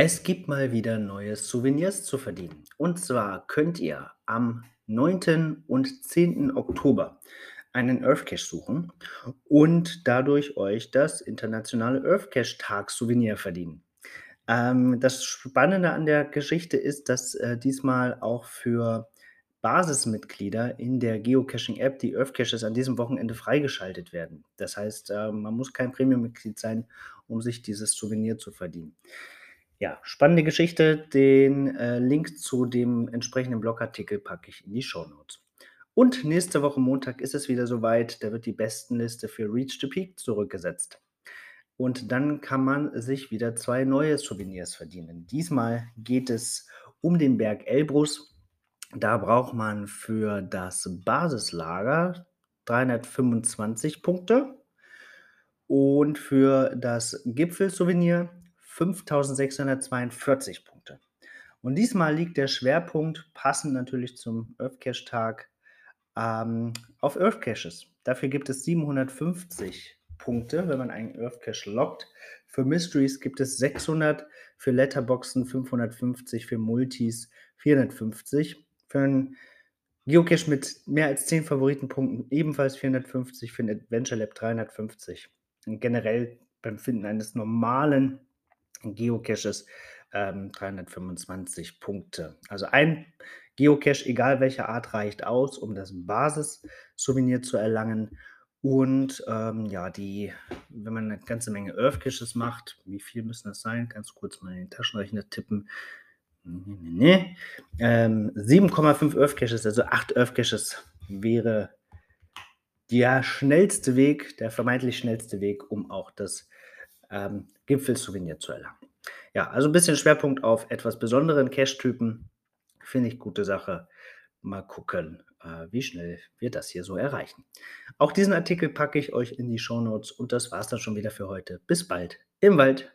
Es gibt mal wieder neue Souvenirs zu verdienen. Und zwar könnt ihr am 9. und 10. Oktober einen Earthcache suchen und dadurch euch das internationale Earthcache-Tag-Souvenir verdienen. Ähm, das Spannende an der Geschichte ist, dass äh, diesmal auch für Basismitglieder in der Geocaching-App die Earthcaches an diesem Wochenende freigeschaltet werden. Das heißt, äh, man muss kein Premium-Mitglied sein, um sich dieses Souvenir zu verdienen. Ja, spannende Geschichte. Den äh, Link zu dem entsprechenden Blogartikel packe ich in die Show Notes. Und nächste Woche Montag ist es wieder soweit. Da wird die Bestenliste für Reach the Peak zurückgesetzt. Und dann kann man sich wieder zwei neue Souvenirs verdienen. Diesmal geht es um den Berg Elbrus. Da braucht man für das Basislager 325 Punkte und für das Gipfelsouvenir 5642 Punkte. Und diesmal liegt der Schwerpunkt, passend natürlich zum Earthcache-Tag, ähm, auf Earthcaches. Dafür gibt es 750 Punkte, wenn man einen Earthcache lockt. Für Mysteries gibt es 600, für Letterboxen 550, für Multis 450. Für einen Geocache mit mehr als 10 Favoritenpunkten ebenfalls 450, für ein Adventure Lab 350. Und generell beim Finden eines normalen Geocaches ähm, 325 Punkte. Also ein Geocache, egal welcher Art, reicht aus, um das Basis-Souvenir zu erlangen. Und ähm, ja, die, wenn man eine ganze Menge Earth-Caches macht, wie viel müssen das sein? Ganz kurz mal in den Taschenrechner tippen. Nee, nee, nee. Ähm, 7,5 Earth-Caches, also 8 Earth-Caches wäre der schnellste Weg, der vermeintlich schnellste Weg, um auch das ähm, Gipfelsouvenir zu erlangen. Ja, also ein bisschen Schwerpunkt auf etwas besonderen Cache-Typen. Finde ich gute Sache. Mal gucken, äh, wie schnell wir das hier so erreichen. Auch diesen Artikel packe ich euch in die Show Notes und das war's dann schon wieder für heute. Bis bald im Wald.